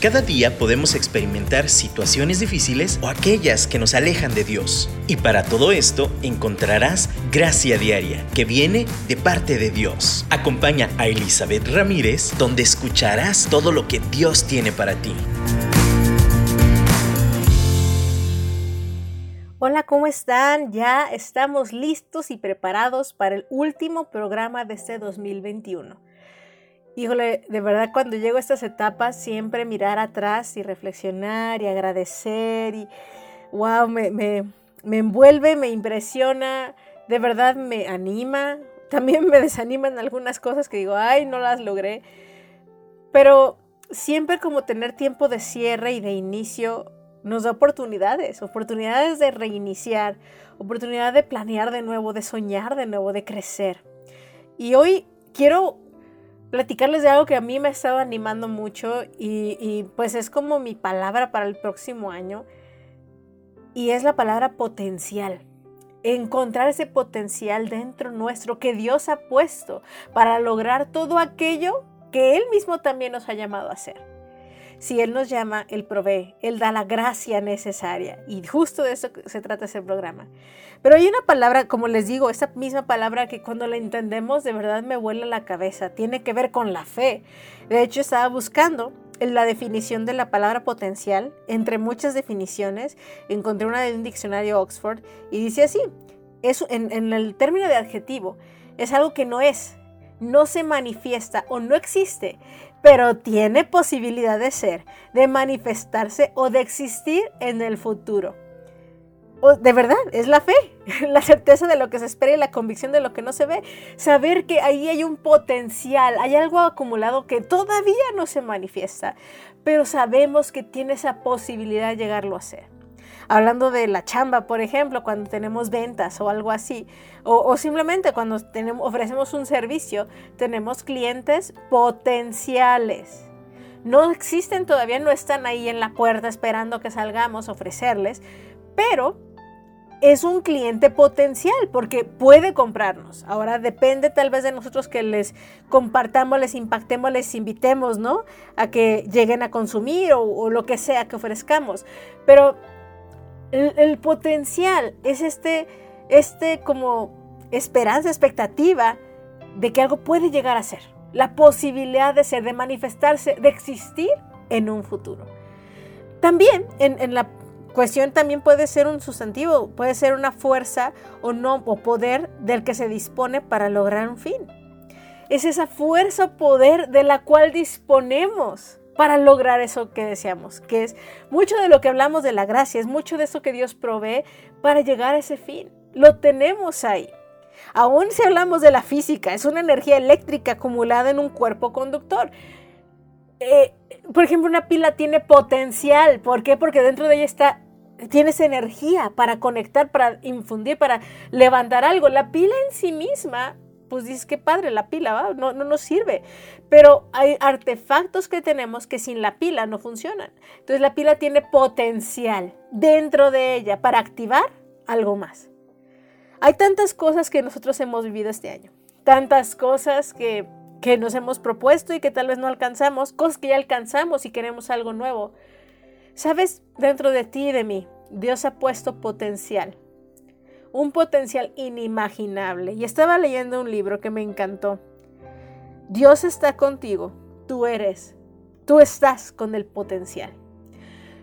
Cada día podemos experimentar situaciones difíciles o aquellas que nos alejan de Dios. Y para todo esto encontrarás gracia diaria que viene de parte de Dios. Acompaña a Elizabeth Ramírez donde escucharás todo lo que Dios tiene para ti. Hola, ¿cómo están? Ya estamos listos y preparados para el último programa de este 2021. Híjole, de verdad cuando llego a estas etapas siempre mirar atrás y reflexionar y agradecer y wow, me, me, me envuelve, me impresiona, de verdad me anima, también me desaniman algunas cosas que digo, ay, no las logré, pero siempre como tener tiempo de cierre y de inicio nos da oportunidades, oportunidades de reiniciar, oportunidad de planear de nuevo, de soñar de nuevo, de crecer. Y hoy quiero platicarles de algo que a mí me ha estado animando mucho y, pues es como mi palabra para el próximo año y es la palabra potencial. Encontrar ese potencial dentro nuestro que Dios ha puesto para lograr todo aquello que Él mismo también nos ha llamado a hacer. Si Él nos llama, Él provee, Él da la gracia necesaria. Y justo de eso se trata ese programa. Pero hay una palabra, como les digo, esa misma palabra que cuando la entendemos de verdad me vuela la cabeza. Tiene que ver con la fe. De hecho, estaba buscando la definición de la palabra potencial. Entre muchas definiciones, encontré una de un diccionario Oxford y dice así. Es, en, en el término de adjetivo, es algo que no es, no se manifiesta o no existe, pero tiene posibilidad de ser, de manifestarse o de existir en el futuro. O de verdad, es la fe, la certeza de lo que se espera y la convicción de lo que no se ve. Saber que ahí hay un potencial, hay algo acumulado que todavía no se manifiesta, pero sabemos que tiene esa posibilidad de llegarlo a ser hablando de la chamba, por ejemplo, cuando tenemos ventas o algo así, o, simplemente cuando ofrecemos un servicio, tenemos clientes potenciales. No existen todavía, no están ahí en la puerta esperando que salgamos a ofrecerles, pero es un cliente potencial porque puede comprarnos. Ahora depende tal vez de nosotros que les compartamos, les impactemos, les invitemos, ¿no? A que lleguen a consumir o, o lo que sea que ofrezcamos. Pero el, potencial es este, este como esperanza, expectativa de que algo puede llegar a ser. La posibilidad de ser, de manifestarse, de existir en un futuro. También en, la cuestión también puede ser un sustantivo, puede ser una fuerza o no o poder del que se dispone para lograr un fin. Es esa fuerza o poder de la cual disponemos para lograr eso que deseamos, que es mucho de lo que hablamos de la gracia, es mucho de eso que Dios provee para llegar a ese fin. Lo tenemos ahí. Aún si hablamos de la física, es una energía eléctrica acumulada en un cuerpo conductor. Eh, por ejemplo, una pila tiene potencial. ¿Por qué? Porque dentro de ella está, tiene esa energía para conectar, para infundir, para levantar algo. La pila en sí misma pues dices que padre, la pila No, no nos sirve. Pero hay artefactos que tenemos que sin la pila no funcionan. Entonces la pila tiene potencial dentro de ella para activar algo más. Hay tantas cosas que nosotros hemos vivido este año, tantas cosas que, que nos hemos propuesto y que tal vez no alcanzamos, cosas que ya alcanzamos y queremos algo nuevo. Sabes, dentro de ti y de mí, Dios ha puesto potencial un potencial inimaginable. Y estaba leyendo un libro que me encantó. Dios está contigo, tú eres, tú estás con el potencial.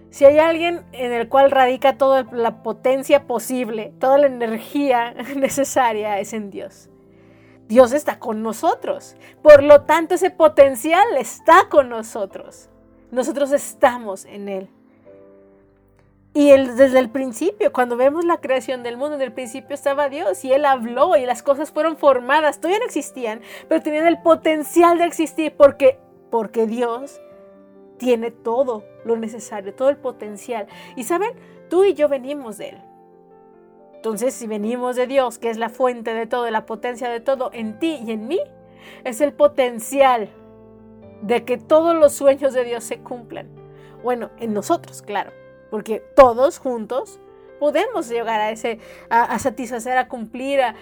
Si hay alguien en el cual radica toda la potencia posible, toda la energía necesaria, es en Dios. Dios está con nosotros. Por lo tanto, ese potencial está con nosotros. Nosotros estamos en Él. Y desde el principio, cuando vemos la creación del mundo, en el principio estaba Dios y Él habló y las cosas fueron formadas, todavía no existían, pero tenían el potencial de existir porque, porque Dios tiene todo lo necesario, todo el potencial. Y saben, tú y yo venimos de Él. Entonces, si venimos de Dios, que es la fuente de todo, la potencia de todo, en ti y en mí, es el potencial de que todos los sueños de Dios se cumplan. Bueno, en nosotros, claro porque todos juntos podemos llegar a ese, a, satisfacer, a cumplir, a,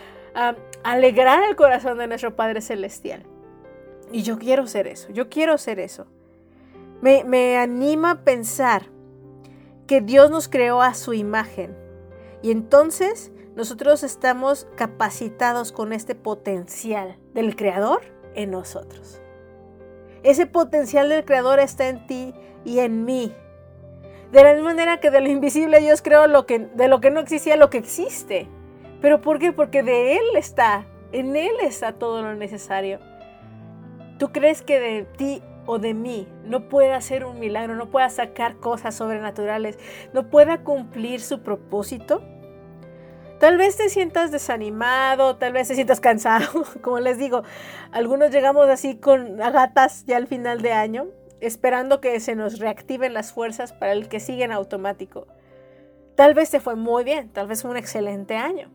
alegrar el corazón de nuestro Padre Celestial. Y yo quiero ser eso, yo quiero ser eso. Me, me anima a pensar que Dios nos creó a su imagen y entonces nosotros estamos capacitados con este potencial del Creador en nosotros. Ese potencial del Creador está en ti y en mí. De la misma manera que de lo invisible Dios creó lo que, de lo que no existía lo que existe. ¿Pero por qué? Porque de Él está, en Él está todo lo necesario. ¿Tú crees que de ti o de mí no pueda hacer un milagro, no pueda sacar cosas sobrenaturales, no pueda cumplir su propósito? Tal vez te sientas desanimado, tal vez te sientas cansado, como les digo, algunos llegamos así con agatas ya al final de año, esperando que se nos reactiven las fuerzas para el que sigue en automático. Tal vez te fue muy bien, tal vez fue un excelente año.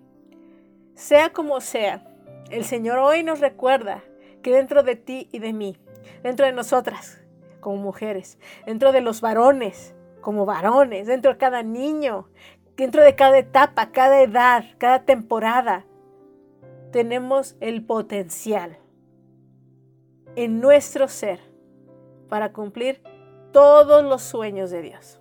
Sea como sea, el Señor hoy nos recuerda que dentro de ti y de mí, dentro de nosotras como mujeres, dentro de los varones como varones, dentro de cada niño, dentro de cada etapa, cada edad, cada temporada, tenemos el potencial en nuestro ser para cumplir todos los sueños de Dios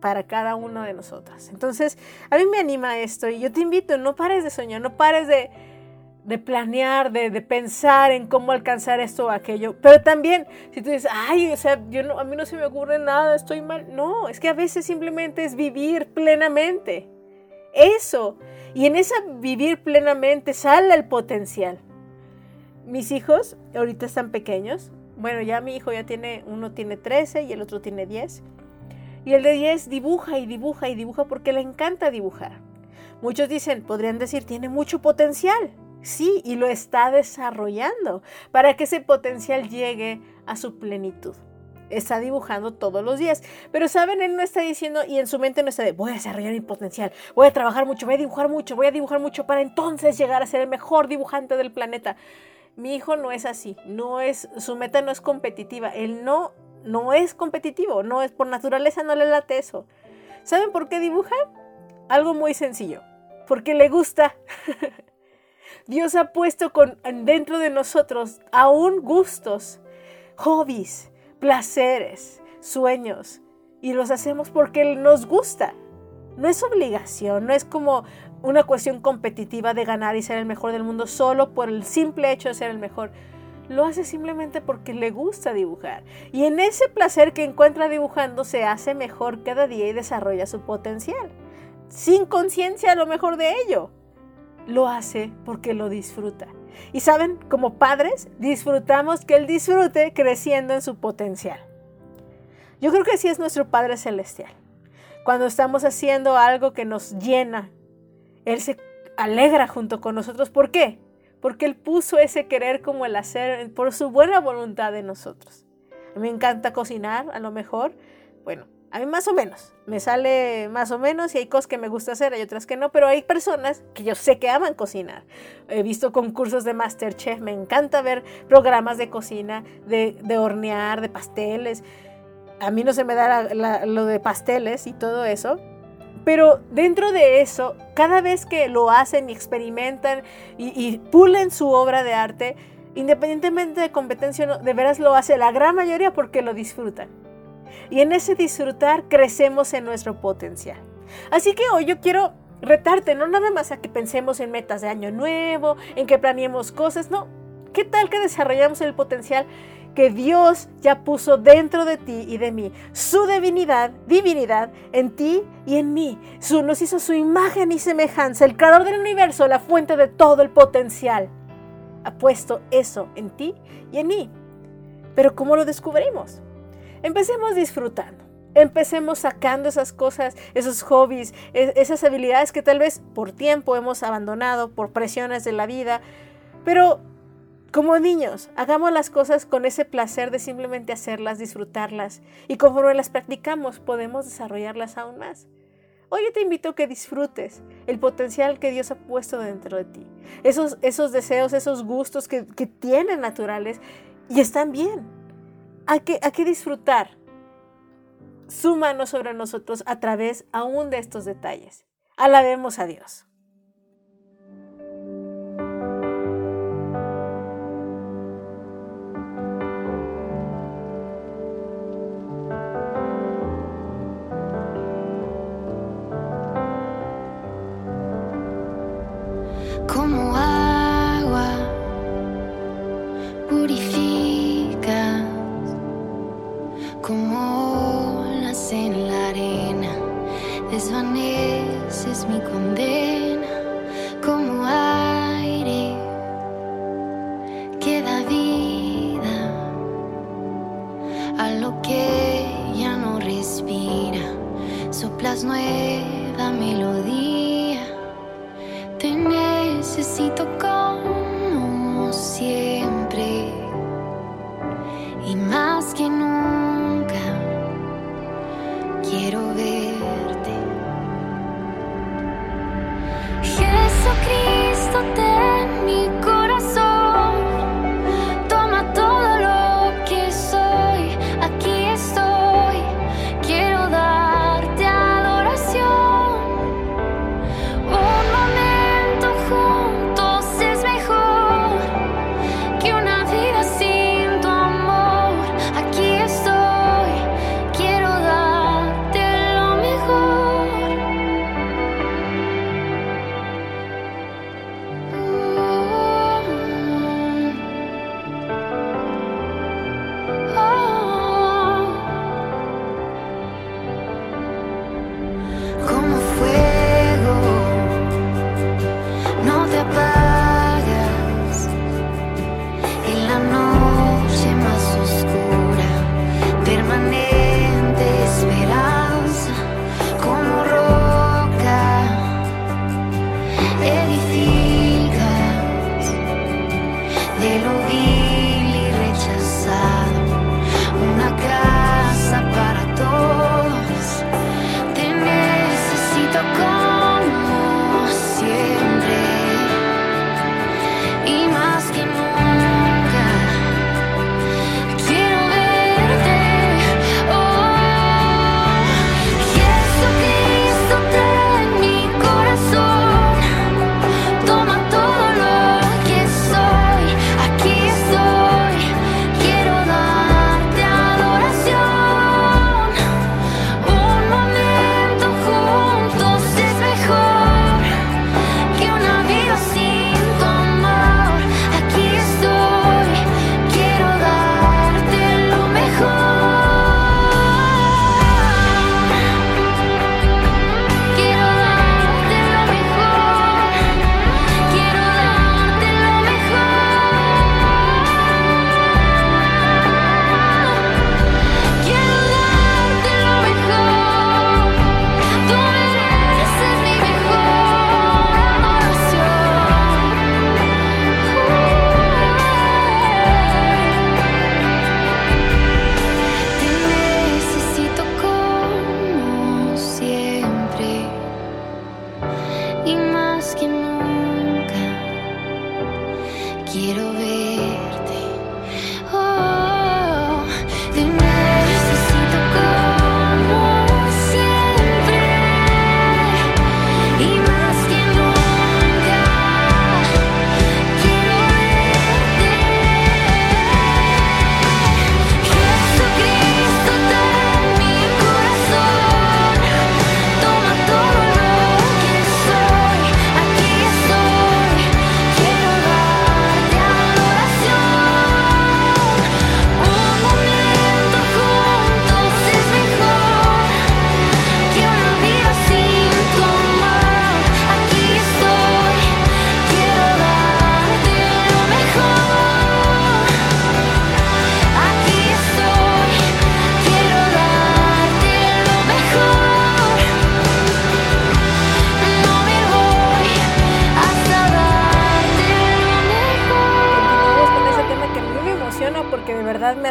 para cada uno de nosotras. Entonces, a mí me anima esto y yo te invito, no pares de soñar, no pares de, de planear, de, pensar en cómo alcanzar esto o aquello. Pero también, si tú dices, ay, o sea, yo no, a mí no se me ocurre nada, estoy mal. No, es que a veces simplemente es vivir plenamente. Eso. Y en esa vivir plenamente sale el potencial. Mis hijos ahorita están pequeños. Bueno, ya mi hijo ya tiene, uno tiene 13 y el otro tiene 10. Y el de 10 dibuja y dibuja y dibuja porque le encanta dibujar. Muchos dicen, podrían decir, tiene mucho potencial. Sí, y lo está desarrollando para que ese potencial llegue a su plenitud. Está dibujando todos los días. Pero saben, él no está diciendo y en su mente no está de voy a desarrollar mi potencial, voy a trabajar mucho, voy a dibujar mucho, voy a dibujar mucho para entonces llegar a ser el mejor dibujante del planeta. Mi hijo no es así, no es su meta no es competitiva, él no no es competitivo, no es por naturaleza, no le late eso. ¿Saben por qué dibuja? Algo muy sencillo, porque le gusta. Dios ha puesto con, dentro de nosotros aún gustos, hobbies, placeres, sueños, y los hacemos porque nos gusta. No es obligación, no es como una cuestión competitiva de ganar y ser el mejor del mundo solo por el simple hecho de ser el mejor lo hace simplemente porque le gusta dibujar. Y en ese placer que encuentra dibujando se hace mejor cada día y desarrolla su potencial. Sin conciencia a lo mejor de ello. Lo hace porque lo disfruta. Y saben, como padres, disfrutamos que él disfrute creciendo en su potencial. Yo creo que así es nuestro Padre Celestial. Cuando estamos haciendo algo que nos llena, Él se alegra junto con nosotros. ¿Por qué? porque Él puso ese querer como el hacer por su buena voluntad de nosotros. A mí me encanta cocinar, a lo mejor, bueno, a mí más o menos, me sale más o menos y hay cosas que me gusta hacer, hay otras que no, pero hay personas que yo sé que aman cocinar. He visto concursos de Masterchef, me encanta ver programas de cocina, de, hornear, de pasteles. A mí no se me da lo de pasteles y todo eso, pero dentro de eso, cada vez que lo hacen y experimentan y, pulen su obra de arte, independientemente de competencia, de veras lo hace la gran mayoría porque lo disfrutan. Y en ese disfrutar crecemos en nuestro potencial. Así que hoy yo quiero retarte, no nada más a que pensemos en metas de año nuevo, en que planeemos cosas, no. ¿Qué tal que desarrollamos el potencial que Dios ya puso dentro de ti y de mí. Su divinidad, divinidad en ti y en mí. Su, nos hizo su imagen y semejanza, el creador del universo, la fuente de todo el potencial. Ha puesto eso en ti y en mí. Pero ¿cómo lo descubrimos? Empecemos disfrutando. Empecemos sacando esas cosas, esos hobbies, e, esas habilidades que tal vez por tiempo hemos abandonado, por presiones de la vida, pero como niños, hagamos las cosas con ese placer de simplemente hacerlas, disfrutarlas, y conforme las practicamos podemos desarrollarlas aún más. Hoy te invito a que disfrutes el potencial que Dios ha puesto dentro de ti, esos, deseos, esos gustos que, tienen naturales y están bien. Hay que, hay que disfrutar su mano sobre nosotros a través aún de estos detalles. Alabemos a Dios. desvaneces mi condena.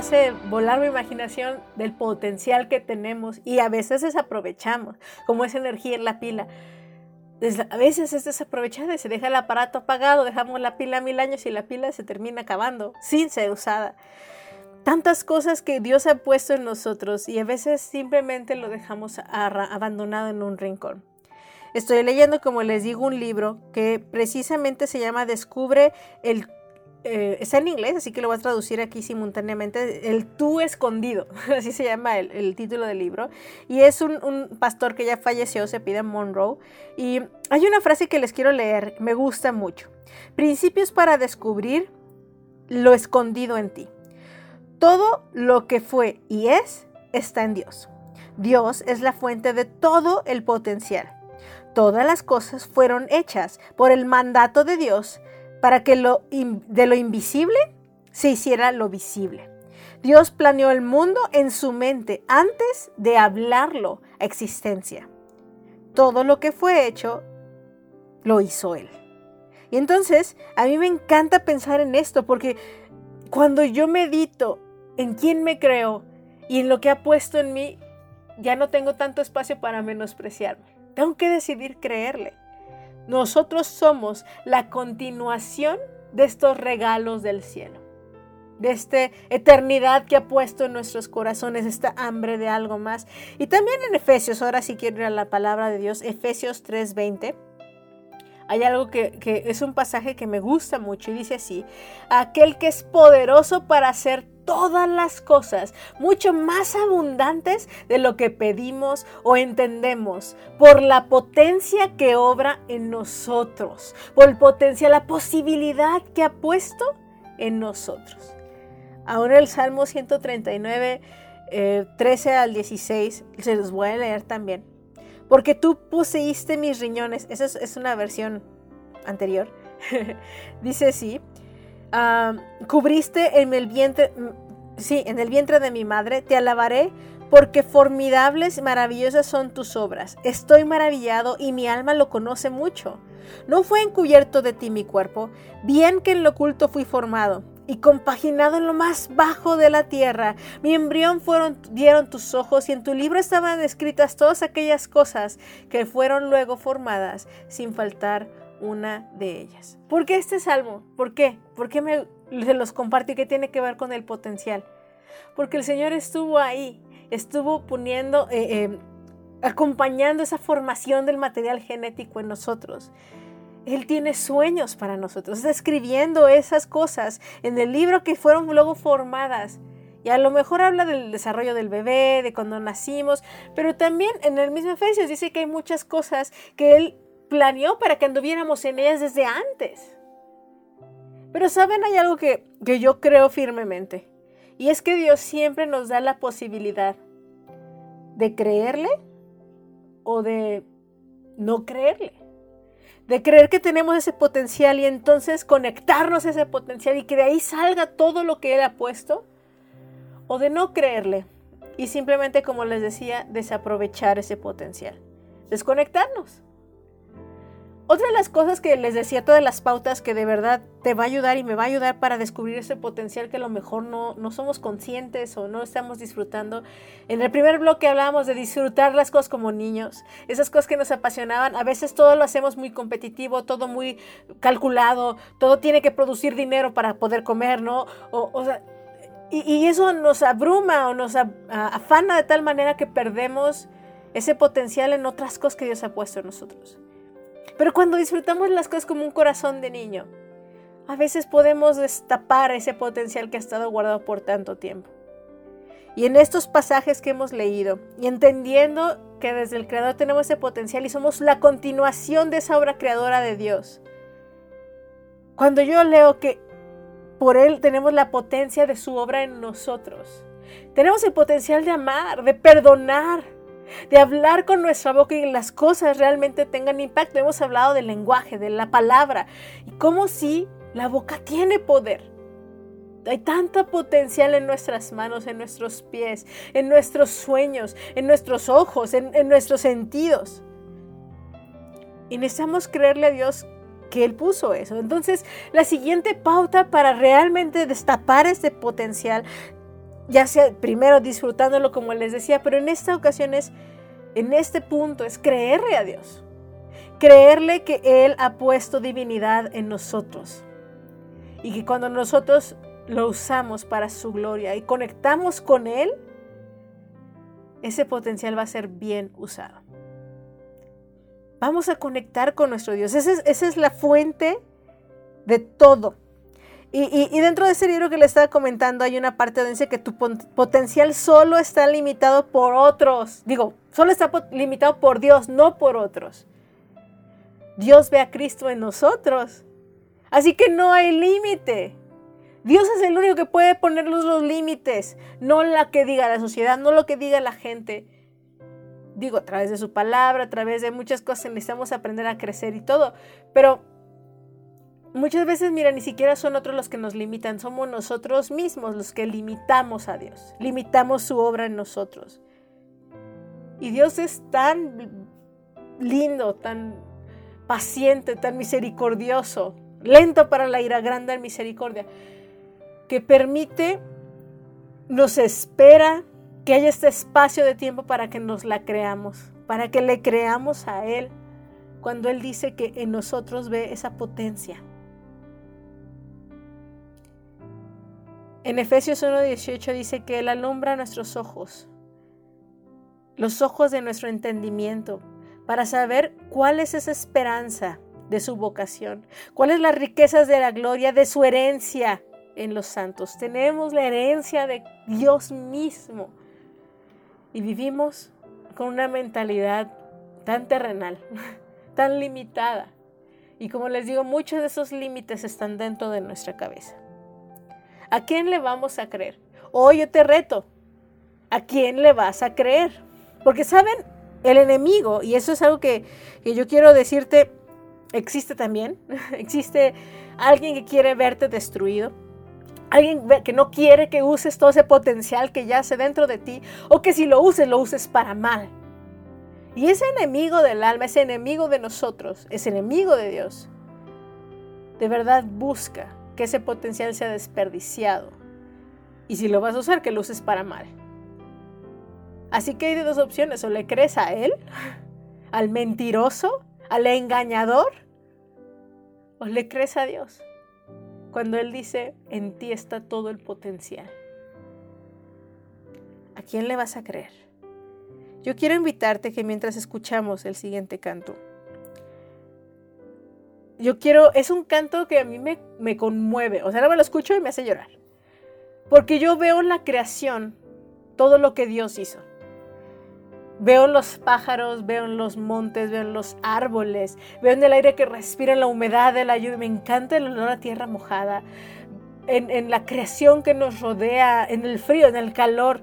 hace volar mi imaginación del potencial que tenemos y a veces desaprovechamos, como esa energía en la pila. A veces es desaprovechada y se deja el aparato apagado, dejamos la pila mil años y la pila se termina acabando sin ser usada. Tantas cosas que Dios ha puesto en nosotros y a veces simplemente lo dejamos abandonado en un rincón. Estoy leyendo, como les digo, un libro que precisamente se llama Descubre el eh, está en inglés, así que lo voy a traducir aquí simultáneamente. El tú escondido, así se llama el, título del libro. Y es un, un, pastor que ya falleció, se pide Monroe. Y hay una frase que les quiero leer, me gusta mucho. Principios para descubrir lo escondido en ti. Todo lo que fue y es está en Dios. Dios es la fuente de todo el potencial. Todas las cosas fueron hechas por el mandato de Dios para que lo, de lo invisible se hiciera lo visible. Dios planeó el mundo en su mente antes de hablarlo a existencia. Todo lo que fue hecho lo hizo Él. Y entonces a mí me encanta pensar en esto porque cuando yo medito en quién me creo y en lo que ha puesto en mí, ya no tengo tanto espacio para menospreciarme. Tengo que decidir creerle. Nosotros somos la continuación de estos regalos del cielo, de esta eternidad que ha puesto en nuestros corazones, esta hambre de algo más. Y también en Efesios, ahora si quiero ir a la palabra de Dios, Efesios 3:20. Hay algo que, que, es un pasaje que me gusta mucho y dice así, aquel que es poderoso para hacer todas las cosas, mucho más abundantes de lo que pedimos o entendemos, por la potencia que obra en nosotros, por el potencial, la posibilidad que ha puesto en nosotros. Ahora el Salmo 139, eh, 13 al 16, se los voy a leer también. Porque tú poseíste mis riñones, esa es, es una versión anterior, dice así, Cubriste en el vientre, sí, en el vientre de mi madre, te alabaré porque formidables y maravillosas son tus obras. Estoy maravillado y mi alma lo conoce mucho. No fue encubierto de ti mi cuerpo, bien que en lo oculto fui formado y compaginado en lo más bajo de la tierra. Mi embrión fueron, dieron tus ojos y en tu libro estaban escritas todas aquellas cosas que fueron luego formadas sin faltar una de ellas. ¿Por qué este salmo? ¿Por qué? ¿Por qué me se los comparto y qué tiene que ver con el potencial? Porque el Señor estuvo ahí, estuvo poniendo, eh, eh, acompañando esa formación del material genético en nosotros. Él tiene sueños para nosotros, está escribiendo esas cosas en el libro que fueron luego formadas. Y a lo mejor habla del desarrollo del bebé, de cuando nacimos, pero también en el mismo Efesios dice que hay muchas cosas que Él planeó para que anduviéramos en ellas desde antes. Pero saben, hay algo que, que yo creo firmemente. Y es que Dios siempre nos da la posibilidad de creerle o de no creerle. De creer que tenemos ese potencial y entonces conectarnos a ese potencial y que de ahí salga todo lo que Él ha puesto. O de no creerle y simplemente, como les decía, desaprovechar ese potencial. Desconectarnos. Otra de las cosas que les decía, todas las pautas que de verdad te va a ayudar y me va a ayudar para descubrir ese potencial que a lo mejor no, no somos conscientes o no estamos disfrutando. En el primer bloque hablábamos de disfrutar las cosas como niños, esas cosas que nos apasionaban. A veces todo lo hacemos muy competitivo, todo muy calculado, todo tiene que producir dinero para poder comer, ¿no? O, sea, y, eso nos abruma o nos afana de tal manera que perdemos ese potencial en otras cosas que Dios ha puesto en nosotros. Pero cuando disfrutamos las cosas como un corazón de niño, a veces podemos destapar ese potencial que ha estado guardado por tanto tiempo. Y en estos pasajes que hemos leído, y entendiendo que desde el Creador tenemos ese potencial y somos la continuación de esa obra creadora de Dios, cuando yo leo que por Él tenemos la potencia de su obra en nosotros, tenemos el potencial de amar, de perdonar, de hablar con nuestra boca y las cosas realmente tengan impacto. Hemos hablado del lenguaje, de la palabra y cómo si la boca tiene poder. Hay tanto potencial en nuestras manos, en nuestros pies, en nuestros sueños, en nuestros ojos, en, en nuestros sentidos. Y necesitamos creerle a Dios que Él puso eso. Entonces, la siguiente pauta para realmente destapar este potencial ya sea primero disfrutándolo como les decía, pero en esta ocasión es, en este punto es creerle a Dios, creerle que Él ha puesto divinidad en nosotros y que cuando nosotros lo usamos para su gloria y conectamos con Él, ese potencial va a ser bien usado. Vamos a conectar con nuestro Dios. Esa es, esa es la fuente de todo. Y, dentro de ese libro que le estaba comentando hay una parte donde dice que tu potencial solo está limitado por otros. Digo, solo está limitado por Dios, no por otros. Dios ve a Cristo en nosotros. Así que no hay límite. Dios es el único que puede ponernos los límites, no la que diga la sociedad, no lo que diga la gente. Digo, a través de su palabra, a través de muchas cosas necesitamos aprender a crecer y todo. Pero muchas veces, mira, ni siquiera son otros los que nos limitan, somos nosotros mismos los que limitamos a Dios, limitamos su obra en nosotros. Y Dios es tan lindo, tan paciente, tan misericordioso, lento para la ira, grande en misericordia, que permite, nos espera que haya este espacio de tiempo para que nos la creamos, para que le creamos a Él, cuando Él dice que en nosotros ve esa potencia. En Efesios 1.18 dice que Él alumbra nuestros ojos, los ojos de nuestro entendimiento, para saber cuál es esa esperanza de su vocación, cuáles las riquezas de la gloria de su herencia en los santos. Tenemos la herencia de Dios mismo y vivimos con una mentalidad tan terrenal, tan limitada. Y como les digo, muchos de esos límites están dentro de nuestra cabeza. ¿A quién le vamos a creer? Hoy yo te reto, ¿a quién le vas a creer? Porque saben, el enemigo, y eso es algo que, que yo quiero decirte, existe también, existe alguien que quiere verte destruido, alguien que no quiere que uses todo ese potencial que yace dentro de ti, o que si lo uses, lo uses para mal. Y ese enemigo del alma, ese enemigo de nosotros, ese enemigo de Dios, de verdad busca que ese potencial sea desperdiciado. Y si lo vas a usar, que lo uses para mal. Así que hay de dos opciones, o le crees a él, al mentiroso, al engañador, o le crees a Dios. Cuando Él dice, en ti está todo el potencial. ¿A quién le vas a creer? Yo quiero invitarte que mientras escuchamos el siguiente canto, yo quiero, es un canto que a mí me, me conmueve, o sea, ahora me lo escucho y me hace llorar. Porque yo veo en la creación todo lo que Dios hizo. Veo los pájaros, veo los montes, veo los árboles, veo en el aire que respira, la humedad de la lluvia. Me encanta el olor a tierra mojada, en, en la creación que nos rodea, en el frío, en el calor.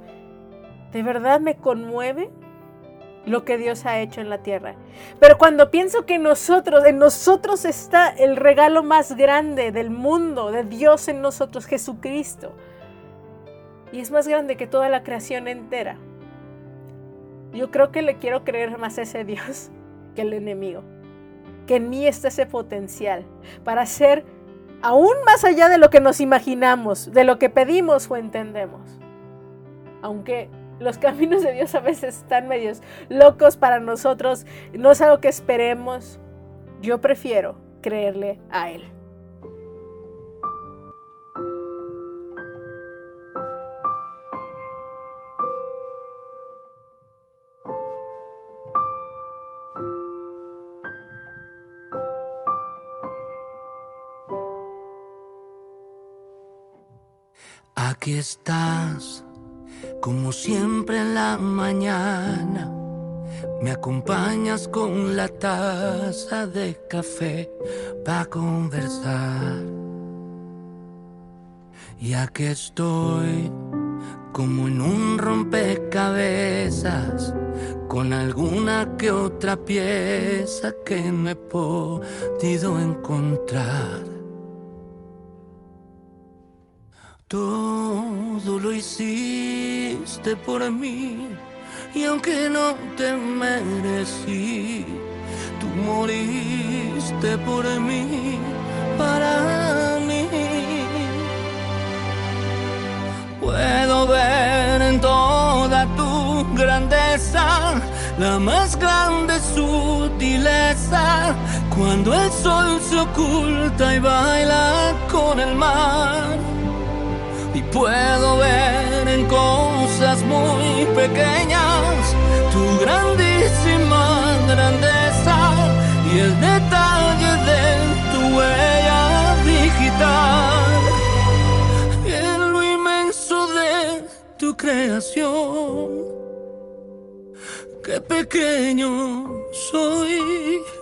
De verdad me conmueve lo que Dios ha hecho en la tierra. Pero cuando pienso que nosotros, en nosotros está el regalo más grande del mundo, de Dios en nosotros, Jesucristo. Y es más grande que toda la creación entera. Yo creo que le quiero creer más a ese Dios que el enemigo. Que en mí está ese potencial para ser aún más allá de lo que nos imaginamos, de lo que pedimos o entendemos. Aunque los caminos de Dios a veces están medios locos para nosotros, no es algo que esperemos, yo prefiero creerle a Él. Aquí estás, como siempre en la mañana. Me acompañas con la taza de café para conversar. Y aquí estoy, como en un rompecabezas, con alguna que otra pieza que no he podido encontrar. Todo lo hiciste por mí y aunque no te merecí, tú moriste por mí, para mí. Puedo ver en toda tu grandeza la más grande sutileza cuando el sol se oculta y baila con el mar y puedo ver en cosas muy pequeñas tu grandísima grandeza y el detalle de tu huella digital y en lo inmenso de tu creación. Qué pequeño soy.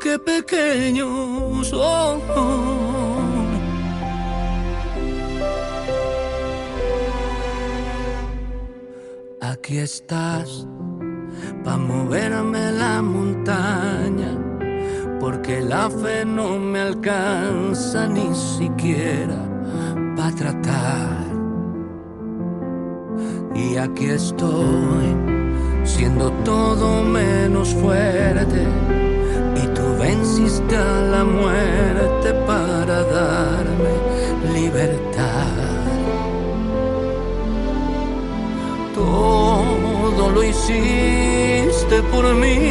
Qué pequeño soy. Aquí estás pa' moverme la montaña, porque la fe no me alcanza ni siquiera pa' tratar. Y aquí estoy, siendo todo menos fuerte, venciste a la muerte para darme libertad. Todo lo hiciste por mí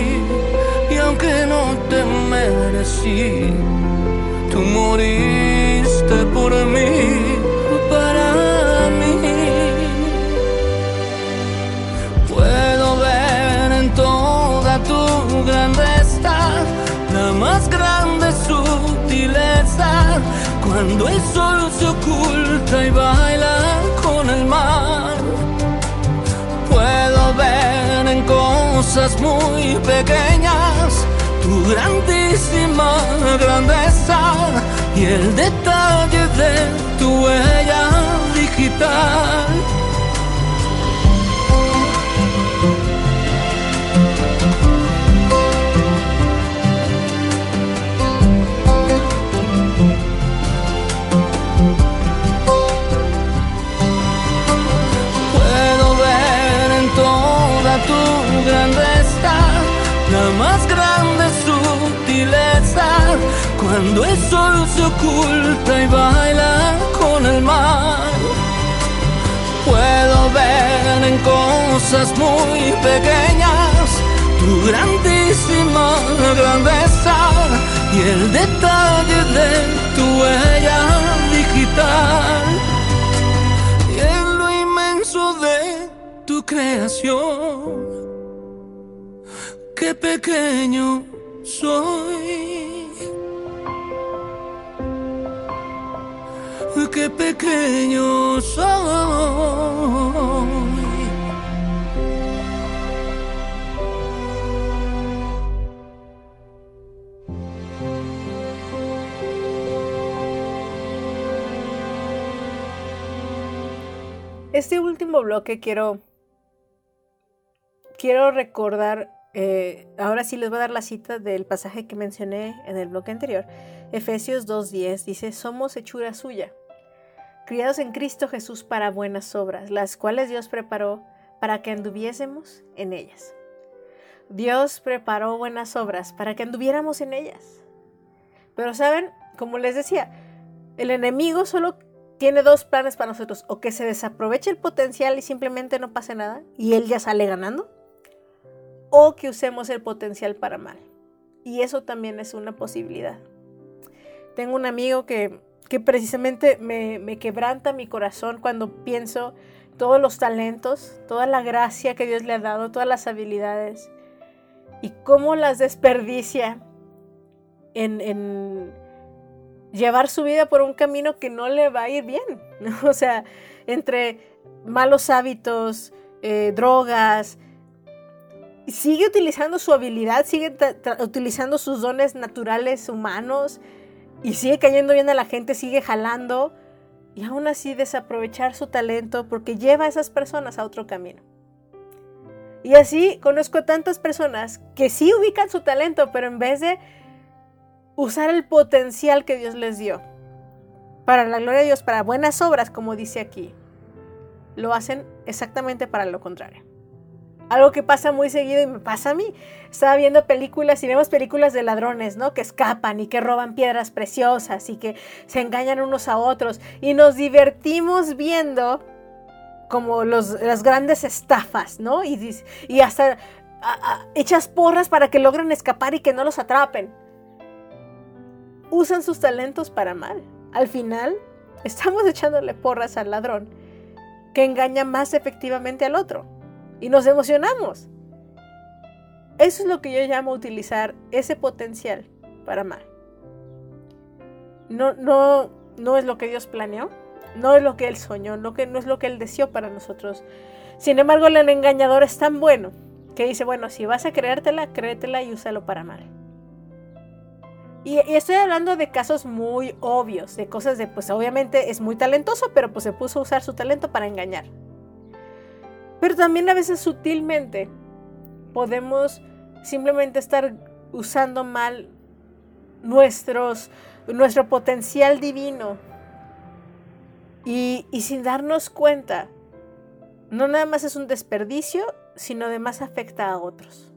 y aunque no te merecí, tú moriste por mí, cuando el sol se oculta y baila con el mar. Puedo ver en cosas muy pequeñas tu grandísima grandeza y el detalle de tu huella digital. Cuando el sol se oculta y baila con el mar. Puedo ver en cosas muy pequeñas tu grandísima grandeza y el detalle de tu huella digital y en lo inmenso de tu creación. Qué pequeño soy. Qué pequeño soy. Este último bloque quiero, quiero recordar, eh, ahora sí les voy a dar la cita del pasaje que mencioné en el bloque anterior. Efesios 2.10 dice, somos hechura suya, criados en Cristo Jesús para buenas obras, las cuales Dios preparó para que anduviésemos en ellas. Dios preparó buenas obras para que anduviéramos en ellas. Pero saben, como les decía, el enemigo solo tiene dos planes para nosotros, o que se desaproveche el potencial y simplemente no pase nada, y él ya sale ganando, o que usemos el potencial para mal. Y eso también es una posibilidad. Tengo un amigo que, que precisamente me, me quebranta mi corazón cuando pienso todos los talentos, toda la gracia que Dios le ha dado, todas las habilidades, y cómo las desperdicia en, en llevar su vida por un camino que no le va a ir bien. O sea, entre malos hábitos, eh, drogas, sigue utilizando su habilidad, sigue utilizando sus dones naturales humanos y sigue cayendo bien a la gente, sigue jalando y aún así desaprovechar su talento porque lleva a esas personas a otro camino. Y así conozco tantas personas que sí ubican su talento, pero en vez de usar el potencial que Dios les dio para la gloria de Dios, para buenas obras, como dice aquí, lo hacen exactamente para lo contrario. Algo que pasa muy seguido y me pasa a mí. Estaba viendo películas y vemos películas de ladrones, ¿no? Que escapan y que roban piedras preciosas y que se engañan unos a otros. Y nos divertimos viendo como los, las grandes estafas, ¿no? Y, y hasta a- a- echas porras para que logren escapar y que no los atrapen. Usan sus talentos para mal. Al final, estamos echándole porras al ladrón que engaña más efectivamente al otro. Y nos emocionamos. Eso es lo que yo llamo utilizar ese potencial para mal. No, no, no es lo que Dios planeó, no es lo que Él soñó, no, que, no es lo que Él deseó para nosotros. Sin embargo, el engañador es tan bueno que dice, bueno, si vas a creértela, créetela y úsalo para mal. Y, y estoy hablando de casos muy obvios, de cosas de, pues obviamente es muy talentoso, pero pues se puso a usar su talento para engañar. Pero también a veces sutilmente podemos simplemente estar usando mal nuestros, nuestro potencial divino y, y sin darnos cuenta. No nada más es un desperdicio, sino además afecta a otros.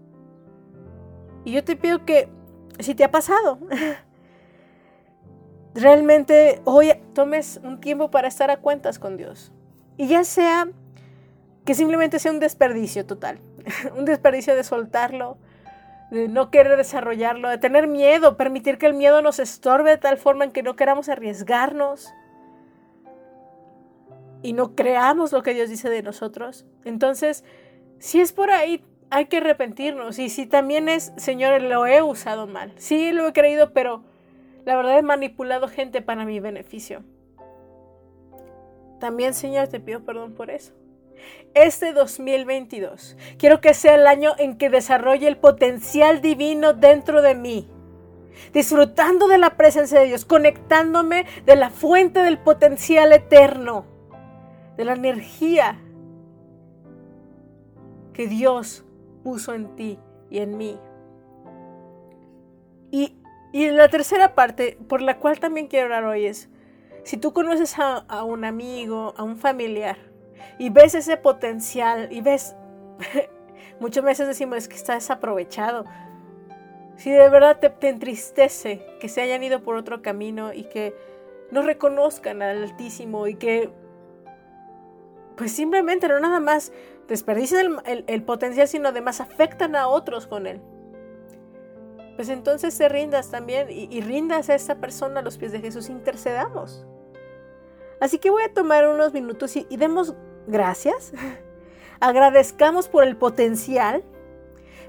Y yo te pido que, si te ha pasado, realmente hoy tomes un tiempo para estar a cuentas con Dios. Y ya sea que simplemente sea un desperdicio total, un desperdicio de soltarlo, de no querer desarrollarlo, de tener miedo, permitir que el miedo nos estorbe de tal forma en que no queramos arriesgarnos y no creamos lo que Dios dice de nosotros. Entonces, si es por ahí, hay que arrepentirnos. Y si también es, Señor, lo he usado mal. Sí, lo he creído, pero la verdad he manipulado gente para mi beneficio. También, Señor, te pido perdón por eso. Este 2022, quiero que sea el año en que desarrolle el potencial divino dentro de mí. Disfrutando de la presencia de Dios, conectándome de la fuente del potencial eterno, de la energía que Dios puso en ti y en mí. Y, y la tercera parte, por la cual también quiero hablar hoy, es, si tú conoces a un amigo, a un familiar, y ves ese potencial, y ves, muchas veces decimos que está desaprovechado, si de verdad te, te entristece que se hayan ido por otro camino y que no reconozcan al Altísimo y que pues simplemente no nada más desperdician el, potencial, sino además afectan a otros con él. Pues entonces te rindas también y, rindas a esta persona a los pies de Jesús, intercedamos. Así que voy a tomar unos minutos y demos gracias, agradezcamos por el potencial,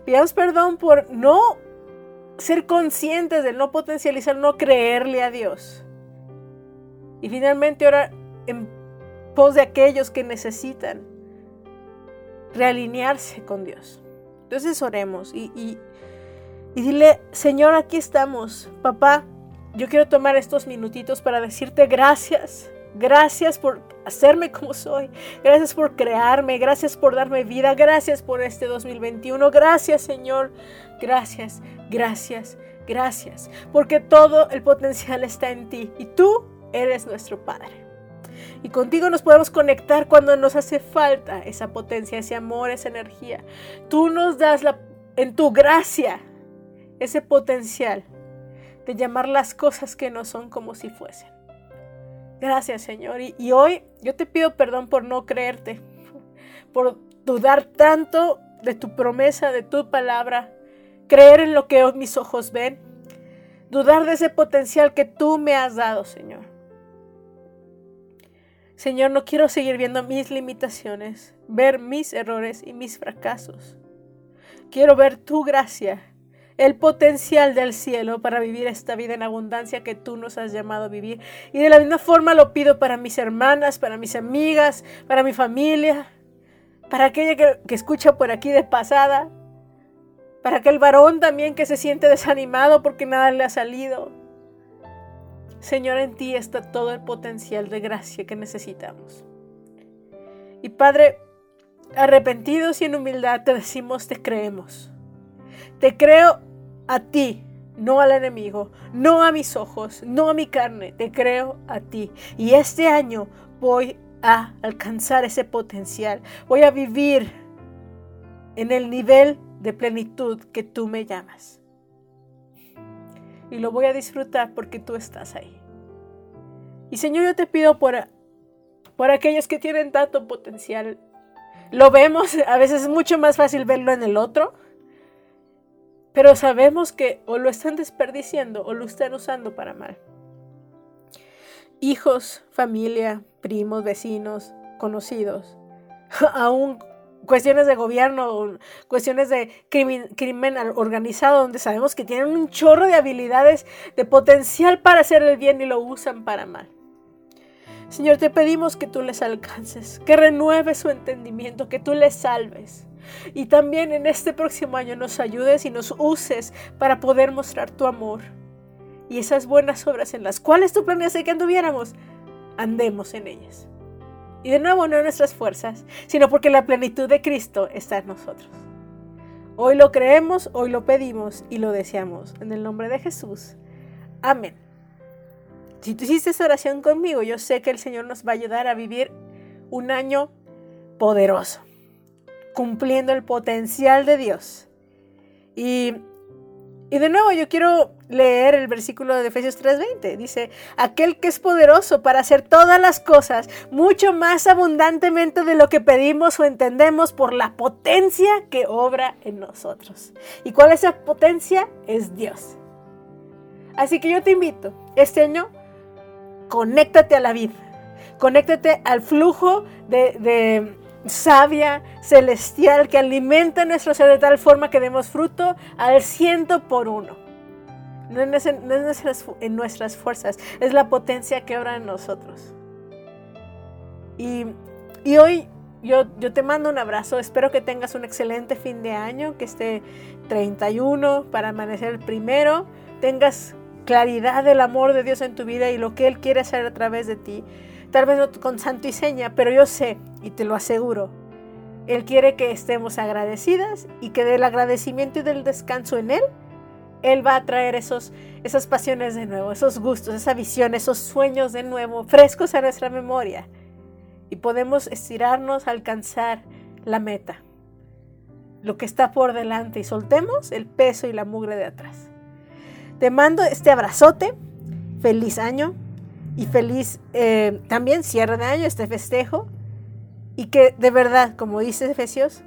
pidamos perdón por no ser conscientes del no potencializar, no creerle a Dios. Y finalmente orar en pos de aquellos que necesitan realinearse con Dios. Entonces oremos y, y, y dile, Señor, aquí estamos. Papá, yo quiero tomar estos minutitos para decirte gracias. Gracias por hacerme como soy. Gracias por crearme. Gracias por darme vida. Gracias por este 2021. Gracias, Señor. Gracias, gracias, gracias. Porque todo el potencial está en ti y tú eres nuestro Padre. Y contigo nos podemos conectar cuando nos hace falta esa potencia, ese amor, esa energía. Tú nos das la, en tu gracia ese potencial de llamar las cosas que no son como si fuesen. Gracias Señor. Y, hoy yo te pido perdón por no creerte, por dudar tanto de tu promesa, de tu palabra, creer en lo que mis ojos ven, dudar de ese potencial que tú me has dado, Señor. Señor, no quiero seguir viendo mis limitaciones, ver mis errores y mis fracasos. Quiero ver tu gracia, el potencial del cielo para vivir esta vida en abundancia que tú nos has llamado a vivir. Y de la misma forma lo pido para mis hermanas, para mis amigas, para mi familia, para aquella que, escucha por aquí de pasada, para aquel varón también que se siente desanimado porque nada le ha salido. Señor, en ti está todo el potencial de gracia que necesitamos. Y Padre, arrepentidos y en humildad te decimos, te creemos. Te creo a ti, no al enemigo, no a mis ojos, no a mi carne, te creo a ti. Y este año voy a alcanzar ese potencial, voy a vivir en el nivel de plenitud que tú me llamas y lo voy a disfrutar porque tú estás ahí. Y Señor, yo te pido por, por aquellos que tienen tanto potencial. Lo vemos, a veces es mucho más fácil verlo en el otro, pero sabemos que o lo están desperdiciando o lo están usando para mal. Hijos, familia, primos, vecinos, conocidos, aún cuestiones de gobierno, cuestiones de crimen, organizado, donde sabemos que tienen un chorro de habilidades, de potencial para hacer el bien y lo usan para mal. Señor, te pedimos que tú les alcances, que renueves su entendimiento, que tú les salves. Y también en este próximo año nos ayudes y nos uses para poder mostrar tu amor. Y esas buenas obras en las cuales tú planeaste que anduviéramos, andemos en ellas. Y de nuevo, no en nuestras fuerzas, sino porque la plenitud de Cristo está en nosotros. Hoy lo creemos, hoy lo pedimos y lo deseamos. En el nombre de Jesús. Amén. Si tú hiciste esa oración conmigo, yo sé que el Señor nos va a ayudar a vivir un año poderoso, cumpliendo el potencial de Dios. Y, y de nuevo yo quiero leer el versículo de Efesios 3:20. Dice, aquel que es poderoso para hacer todas las cosas mucho más abundantemente de lo que pedimos o entendemos por la potencia que obra en nosotros. ¿Y cuál es esa potencia? Es Dios. Así que yo te invito, este año, conéctate a la vida, conéctate al flujo de, de savia celestial que alimenta nuestro ser de tal forma que demos fruto al ciento por uno. No es, en nuestras fuerzas, es la potencia que obra en nosotros. Y, y hoy yo, yo, te mando un abrazo, espero que tengas un excelente fin de año, que esté 31 para amanecer el primero, tengas claridad del amor de Dios en tu vida y lo que Él quiere hacer a través de ti. Tal vez no con santo y seña, pero yo sé y te lo aseguro. Él quiere que estemos agradecidas y que del agradecimiento y del descanso en Él, Él va a traer esos, esas pasiones de nuevo, esos gustos, esa visión, esos sueños de nuevo, frescos a nuestra memoria. Y podemos estirarnos a alcanzar la meta, lo que está por delante y soltemos el peso y la mugre de atrás. Te mando este abrazote, feliz año y feliz eh, también cierre de año, este festejo. Y que de verdad, como dice Efesios,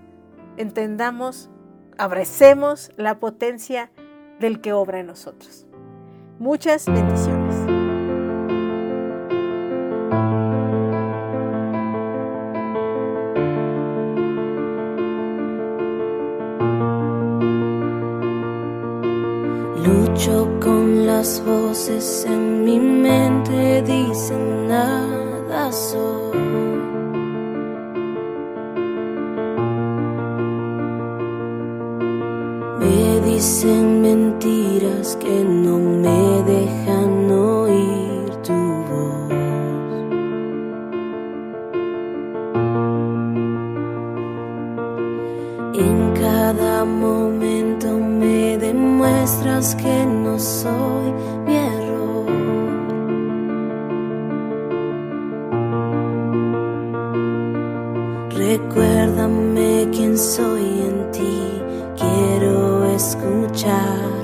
entendamos, abracemos la potencia del que obra en nosotros. Muchas bendiciones. Las voces en mi mente, dicen nada soy. En cada momento me demuestras que no soy mi error. Recuérdame quién soy en ti, quiero escuchar